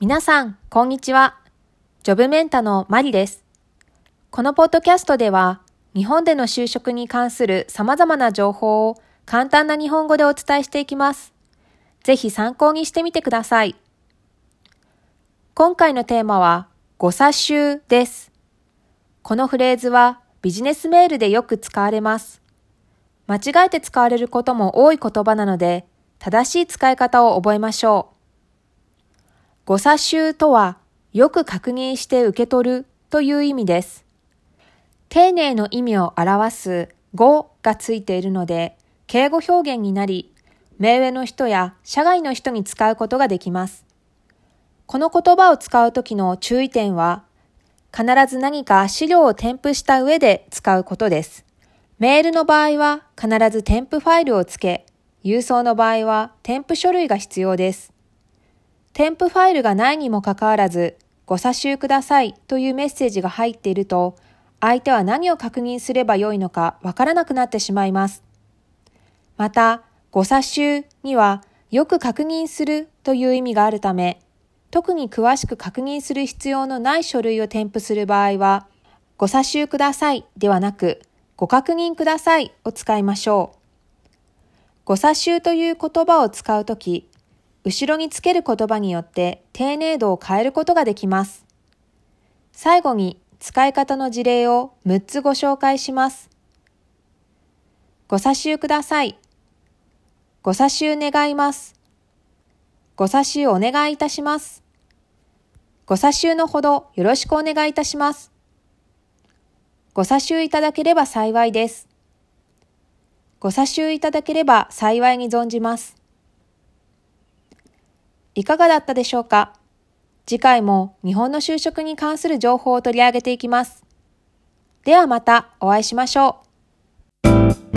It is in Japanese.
皆さん、こんにちは。ジョブメンタのマリです。このポッドキャストでは、日本での就職に関する様々な情報を簡単な日本語でお伝えしていきます。ぜひ参考にしてみてください。今回のテーマは、誤差集です。このフレーズはビジネスメールでよく使われます。間違えて使われることも多い言葉なので、正しい使い方を覚えましょう。誤差集とは、よく確認して受け取るという意味です。丁寧の意味を表す語がついているので、敬語表現になり、目上の人や社外の人に使うことができます。この言葉を使うときの注意点は、必ず何か資料を添付した上で使うことです。メールの場合は必ず添付ファイルをつけ、郵送の場合は添付書類が必要です。添付ファイルがないにもかかわらず、ご差集くださいというメッセージが入っていると、相手は何を確認すればよいのかわからなくなってしまいます。また、ご差集にはよく確認するという意味があるため、特に詳しく確認する必要のない書類を添付する場合は、ご差集くださいではなく、ご確認くださいを使いましょう。ご差集という言葉を使うとき、後ろにつける言葉によって丁寧度を変えることができます。最後に使い方の事例を6つご紹介します。ご差集ください。ご差集願います。ご差集お願いいたします。ご差集のほどよろしくお願いいたします。ご差集いただければ幸いです。ご差集いただければ幸いに存じます。いかがだったでしょうか？次回も日本の就職に関する情報を取り上げていきます。ではまたお会いしましょう。